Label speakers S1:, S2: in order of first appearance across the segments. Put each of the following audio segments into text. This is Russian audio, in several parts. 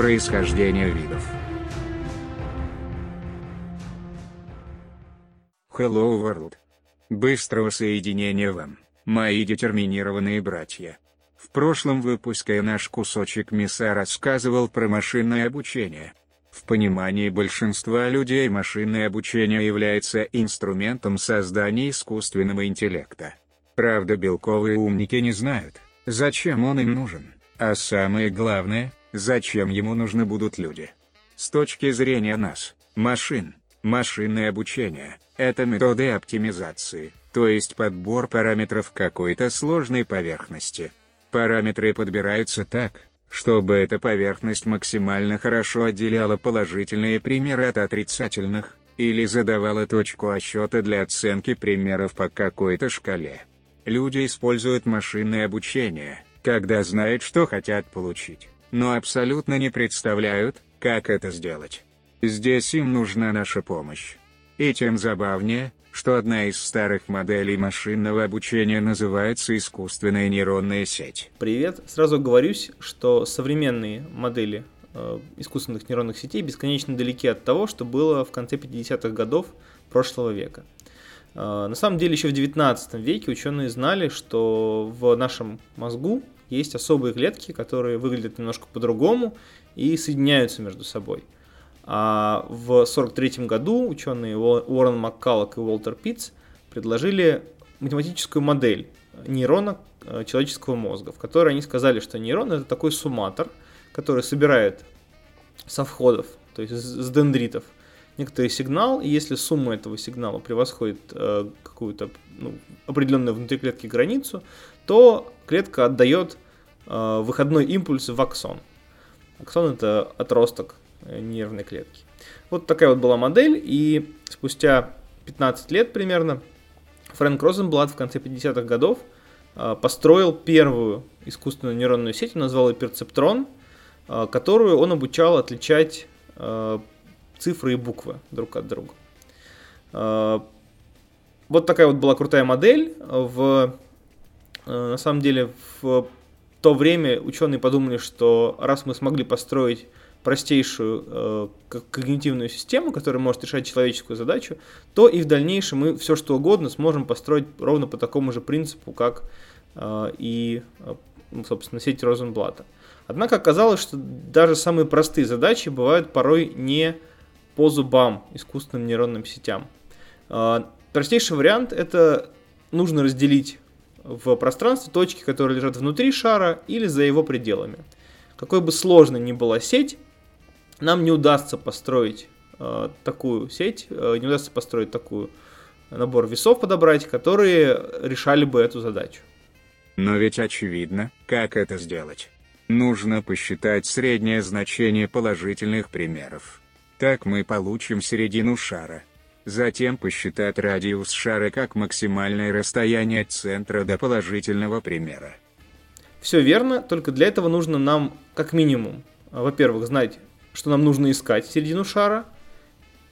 S1: происхождения видов. Hello World. Быстрого соединения вам, мои детерминированные братья. В прошлом выпуске наш кусочек мяса рассказывал про машинное обучение. В понимании большинства людей машинное обучение является инструментом создания искусственного интеллекта. Правда белковые умники не знают, зачем он им нужен, а самое главное, зачем ему нужны будут люди. С точки зрения нас, машин, машинное обучение – это методы оптимизации, то есть подбор параметров какой-то сложной поверхности. Параметры подбираются так, чтобы эта поверхность максимально хорошо отделяла положительные примеры от отрицательных, или задавала точку отсчета для оценки примеров по какой-то шкале. Люди используют машинное обучение, когда знают, что хотят получить, но абсолютно не представляют, как это сделать. Здесь им нужна наша помощь. И тем забавнее, что одна из старых моделей машинного обучения называется искусственная нейронная сеть.
S2: Привет, сразу говорюсь, что современные модели э, искусственных нейронных сетей бесконечно далеки от того, что было в конце 50-х годов прошлого века. Э, на самом деле еще в 19 веке ученые знали, что в нашем мозгу есть особые клетки, которые выглядят немножко по-другому и соединяются между собой – а в 1943 году ученые Уоррен Маккаллок и Уолтер Питц предложили математическую модель нейрона э, человеческого мозга, в которой они сказали, что нейрон это такой сумматор, который собирает со входов, то есть с дендритов, некоторый сигнал, и если сумма этого сигнала превосходит э, какую-то ну, определенную внутри клетки границу, то клетка отдает э, выходной импульс в аксон. Аксон это отросток Э, нервной клетки. Вот такая вот была модель, и спустя 15 лет примерно Фрэнк Розенблат в конце 50-х годов э, построил первую искусственную нейронную сеть, он назвал ее перцептрон, э, которую он обучал отличать цифры и буквы друг от друга. Вот такая вот была крутая модель. В, на самом деле в то время ученые подумали, что раз мы смогли построить простейшую э, когнитивную систему, которая может решать человеческую задачу, то и в дальнейшем мы все что угодно сможем построить ровно по такому же принципу, как э, и, э, ну, собственно, сеть Розенблата. Однако оказалось, что даже самые простые задачи бывают порой не по зубам искусственным нейронным сетям. Э, простейший вариант это нужно разделить в пространстве точки, которые лежат внутри шара или за его пределами. Какой бы сложной ни была сеть, нам не удастся построить э, такую сеть, э, не удастся построить такую набор весов подобрать, которые решали бы эту задачу.
S1: Но ведь очевидно, как это сделать. Нужно посчитать среднее значение положительных примеров. Так мы получим середину шара. Затем посчитать радиус шара как максимальное расстояние от центра до положительного примера.
S2: Все верно, только для этого нужно нам как минимум, во-первых, знать что нам нужно искать середину шара,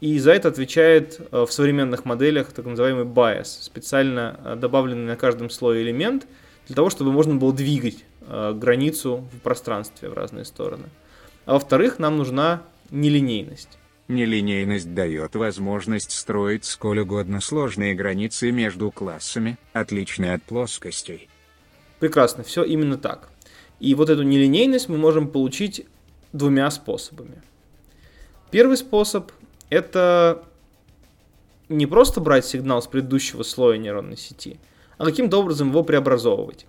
S2: и за это отвечает э, в современных моделях так называемый bias, специально э, добавленный на каждом слое элемент, для того, чтобы можно было двигать э, границу в пространстве в разные стороны. А во-вторых, нам нужна нелинейность.
S1: Нелинейность дает возможность строить сколь угодно сложные границы между классами, отличные от плоскостей.
S2: Прекрасно, все именно так. И вот эту нелинейность мы можем получить двумя способами. Первый способ – это не просто брать сигнал с предыдущего слоя нейронной сети, а каким-то образом его преобразовывать.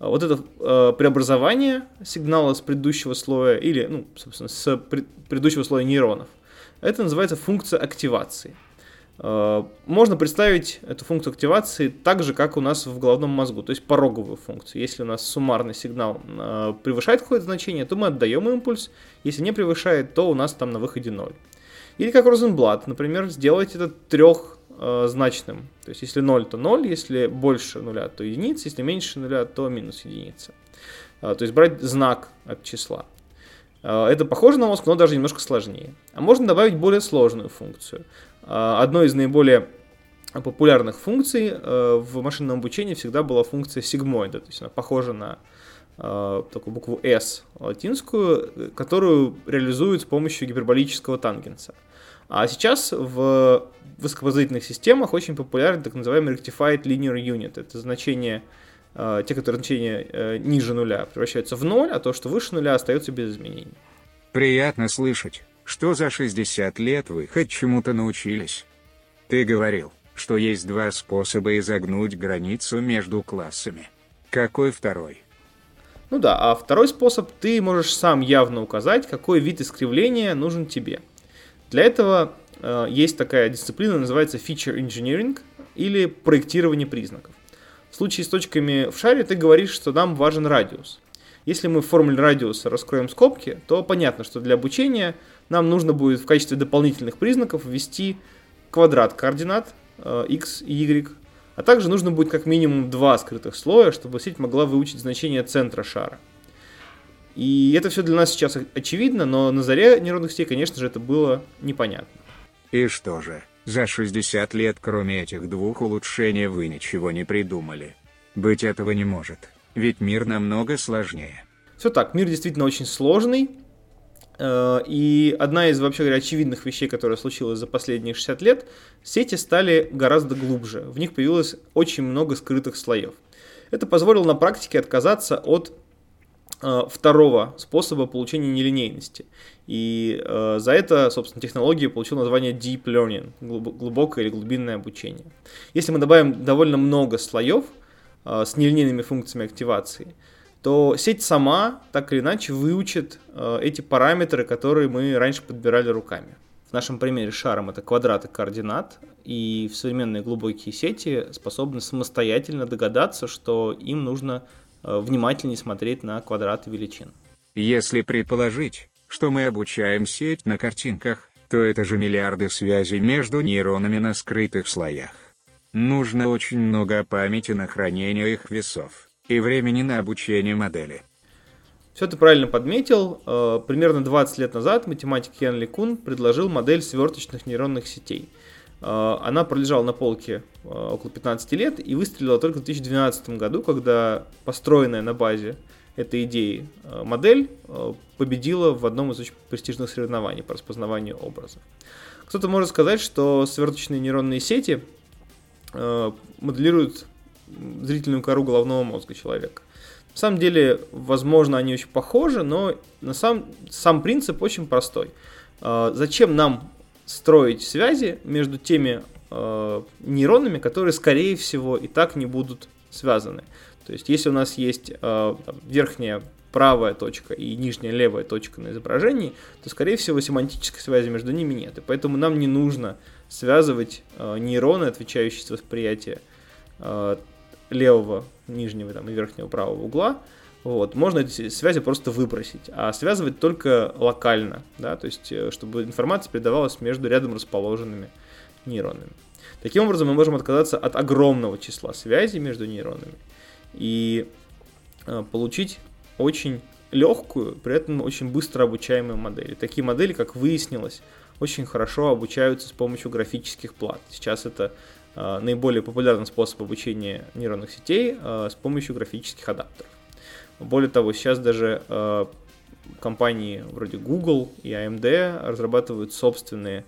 S2: А вот это э, преобразование сигнала с предыдущего слоя или, ну, собственно, с предыдущего слоя нейронов, это называется функция активации – Э, можно представить эту функцию активации так же, как у нас в головном мозгу, то есть пороговую функцию. Если у нас суммарный сигнал э, превышает какое-то значение, то мы отдаем импульс, если не превышает, то у нас там на выходе 0. Или как Розенблат, например, сделать это трехзначным. То есть если 0, то 0, если больше нуля, то единица, если меньше нуля, то минус единица. Э, то есть брать знак от числа. Это похоже на мозг, но даже немножко сложнее. А можно добавить более сложную функцию. А, одной из наиболее популярных функций э, в машинном обучении всегда была функция сигмоида, то есть она похожа на такую букву S латинскую, которую реализуют с помощью гиперболического тангенса. А сейчас в высокопозвонительных системах очень популярен так называемый Rectified Linear Unit. Это значение, те, которые значения ниже нуля превращаются в ноль, а то, что выше нуля, остается без изменений.
S1: Приятно слышать, что за 60 лет вы хоть чему-то научились. Ты говорил, что есть два способа изогнуть границу между классами. Какой второй?
S2: Ну да, а второй способ ты можешь сам явно указать, какой вид искривления нужен тебе. Для этого э, есть такая дисциплина, называется Feature Engineering или проектирование признаков. В случае с точками в шаре ты говоришь, что нам важен радиус. Если мы в формуле радиуса раскроем скобки, то понятно, что для обучения нам нужно будет в качестве дополнительных признаков ввести квадрат координат э, x и y, а также нужно будет как минимум два скрытых слоя, чтобы сеть могла выучить значение центра шара. И это все для нас сейчас очевидно, но на заре нейронных сетей, конечно же, это было непонятно.
S1: И что же, за 60 лет кроме этих двух улучшений вы ничего не придумали? Быть этого не может, ведь мир намного сложнее.
S2: Все так, мир действительно очень сложный, Э, и одна из, вообще говоря, очевидных вещей, которая случилась за последние 60 лет, сети стали гораздо глубже. В них появилось очень много скрытых слоев. Это позволило на практике отказаться от второго способа получения нелинейности. И э, за это, собственно, технология получила название Deep Learning, глубокое или глубинное обучение. Если мы добавим довольно много слоев э, с нелинейными функциями активации, то сеть сама так или иначе выучит э, эти параметры, которые мы раньше подбирали руками. В нашем примере шаром это квадраты координат, и современные глубокие сети способны самостоятельно догадаться, что им нужно э, внимательнее смотреть на квадраты величин.
S1: Если предположить, что мы обучаем сеть на картинках, то это же миллиарды связей между нейронами на скрытых слоях. Нужно очень много памяти на хранение их весов и времени на обучение модели.
S2: Все ты правильно подметил. Э, примерно 20 лет назад математик Ян Ли Кун предложил модель сверточных нейронных сетей. Э, она пролежала на полке э, около 15 лет и выстрелила только в 2012 году, когда построенная на базе этой идеи модель победила в одном из очень престижных соревнований по распознаванию образов. Кто-то может сказать, что сверточные нейронные сети моделируют зрительную кору головного мозга человека. На самом деле, возможно, они очень похожи, но на сам, сам принцип очень простой. Э, зачем нам строить связи между теми э, нейронами, которые, скорее всего, и так не будут связаны? То есть, если у нас есть э, верхняя правая точка и нижняя левая точка на изображении, то, скорее всего, семантической связи между ними нет. И поэтому нам не нужно связывать э, нейроны, отвечающие за восприятие э, левого нижнего там, и верхнего правого угла, вот, можно эти связи просто выбросить, а связывать только локально, да, то есть, э, чтобы информация передавалась между рядом расположенными нейронами. Таким образом, мы можем отказаться от огромного числа связей между нейронами и э, получить очень легкую, при этом очень быстро обучаемую модель. такие модели, как выяснилось, очень хорошо обучаются с помощью графических плат. Сейчас это Э, наиболее популярный способ обучения нейронных сетей с помощью графических адаптеров. Более того, сейчас даже э, компании вроде Google и AMD разрабатывают собственные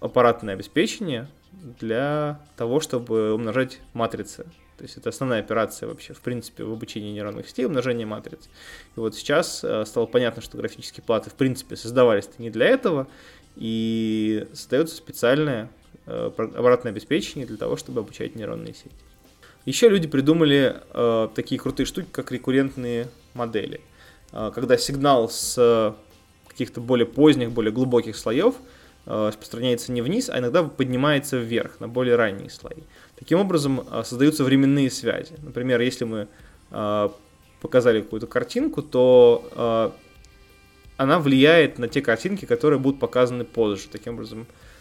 S2: аппаратное обеспечение для того, чтобы умножать матрицы. То есть это основная операция вообще, в принципе, в обучении нейронных сетей, умножение матриц. И вот сейчас стало понятно, что графические платы, в принципе, создавались не для этого, и создается специальное Э, обратное обеспечение для того, чтобы обучать нейронные сети. Еще люди придумали э, такие крутые штуки, как рекуррентные модели. Э, когда сигнал с каких-то более поздних, более глубоких слоев э, распространяется не вниз, а иногда поднимается вверх, на более ранние слои. Таким образом э, создаются временные связи. Например, если мы э, показали какую-то картинку, то э, она влияет на те картинки, которые будут показаны позже. Таким образом, а,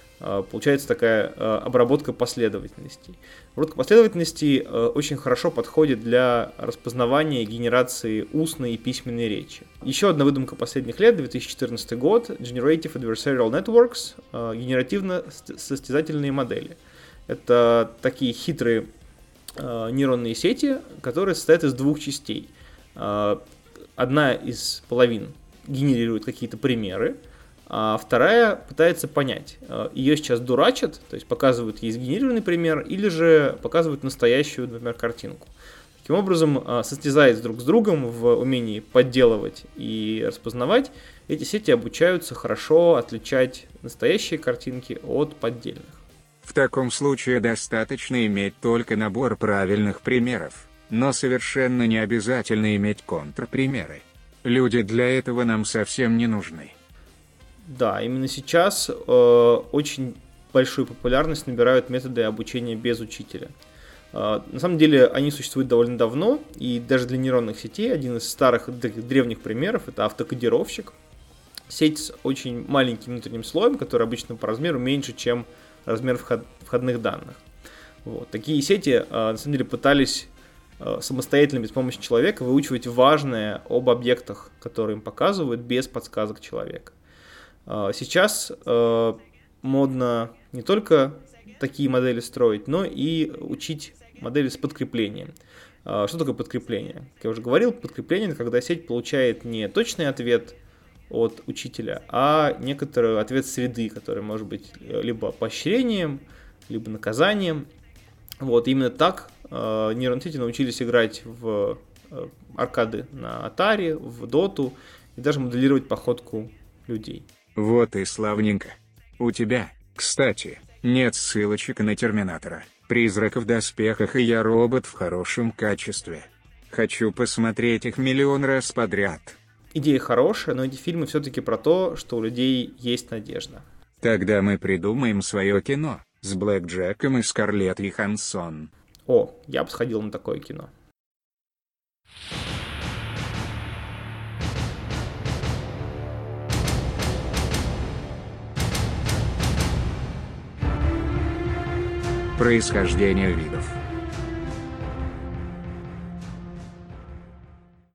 S2: получается такая а, обработка последовательностей. Обработка последовательностей а, очень хорошо подходит для распознавания и генерации устной и письменной речи. Еще одна выдумка последних лет, 2014 год, Generative Adversarial Networks, генеративно-состязательные модели. Это такие хитрые э, нейронные сети, которые состоят из двух частей. Э, одна из половин генерирует какие-то примеры, а вторая пытается понять. Э, Ее сейчас дурачат, то есть показывают ей сгенерированный пример, или же показывают настоящую, например, картинку. Таким образом, э, состязаясь друг с другом в умении подделывать и распознавать, эти сети обучаются хорошо отличать настоящие картинки от поддельных.
S1: В таком случае достаточно иметь только набор правильных примеров, но совершенно не обязательно иметь контрпримеры. Люди для этого нам совсем не нужны.
S2: Да, именно сейчас э, очень большую популярность набирают методы обучения без учителя. Э, на самом деле они существуют довольно давно, и даже для нейронных сетей один из старых древних примеров это автокодировщик. Сеть с очень маленьким внутренним слоем, который обычно по размеру меньше, чем размер вход, входных данных. Вот. Такие сети э, на самом деле пытались э, самостоятельно, без помощи человека, выучивать важное об объектах, которые им показывают, без подсказок человека. Э, сейчас э, модно не только такие модели строить, но и учить модели с подкреплением. Э, что такое подкрепление? Как я уже говорил, подкрепление это когда сеть получает не точный ответ от учителя, а некоторый ответ среды, который может быть либо поощрением, либо наказанием. Вот именно так э, нейронные сети научились играть в э, аркады на Atari, в Доту и даже моделировать походку людей.
S1: Вот и славненько. У тебя, кстати, нет ссылочек на Терминатора, Призрака в доспехах и Я робот в хорошем качестве. Хочу посмотреть их миллион раз подряд.
S2: Идея хорошая, но эти фильмы все-таки про то, что у людей есть надежда.
S1: Тогда мы придумаем свое кино с Блэк Джеком и Скарлетт Йоханссон.
S2: О, я бы сходил на такое кино.
S1: Происхождение видов.